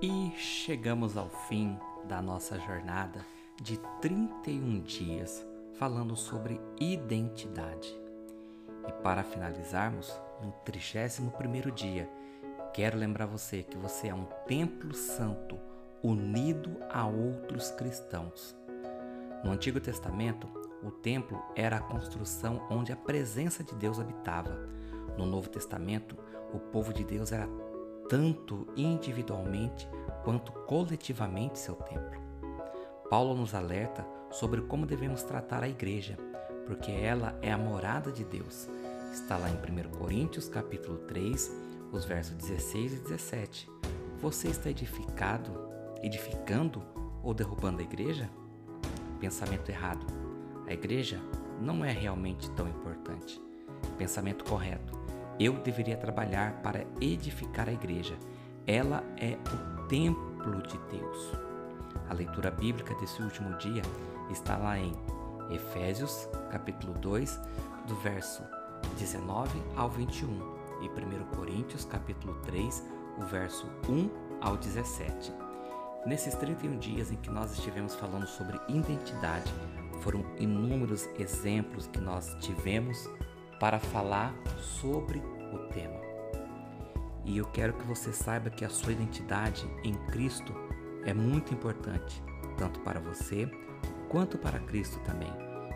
E chegamos ao fim da nossa jornada de 31 dias falando sobre identidade. E para finalizarmos, no 31º dia, quero lembrar você que você é um templo santo unido a outros cristãos. No Antigo Testamento, o templo era a construção onde a presença de Deus habitava. No Novo Testamento, o povo de Deus era tanto individualmente quanto coletivamente seu templo. Paulo nos alerta sobre como devemos tratar a igreja, porque ela é a morada de Deus. Está lá em 1 Coríntios capítulo 3, os versos 16 e 17. Você está edificado, edificando ou derrubando a igreja? Pensamento errado. A igreja não é realmente tão importante. Pensamento correto. Eu deveria trabalhar para edificar a igreja. Ela é o templo de Deus. A leitura bíblica desse último dia está lá em Efésios, capítulo 2, do verso 19 ao 21, e 1 Coríntios, capítulo 3, o verso 1 ao 17. Nesses 31 dias em que nós estivemos falando sobre identidade, foram inúmeros exemplos que nós tivemos para falar sobre o tema. E eu quero que você saiba que a sua identidade em Cristo é muito importante, tanto para você quanto para Cristo também.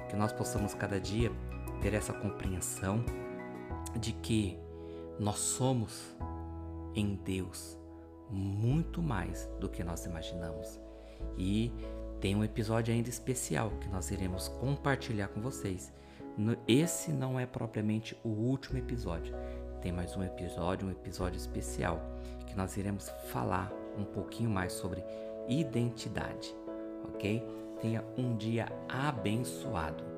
Que nós possamos cada dia ter essa compreensão de que nós somos em Deus muito mais do que nós imaginamos. E tem um episódio ainda especial que nós iremos compartilhar com vocês esse não é propriamente o último episódio. Tem mais um episódio, um episódio especial, que nós iremos falar um pouquinho mais sobre identidade, ok? Tenha um dia abençoado.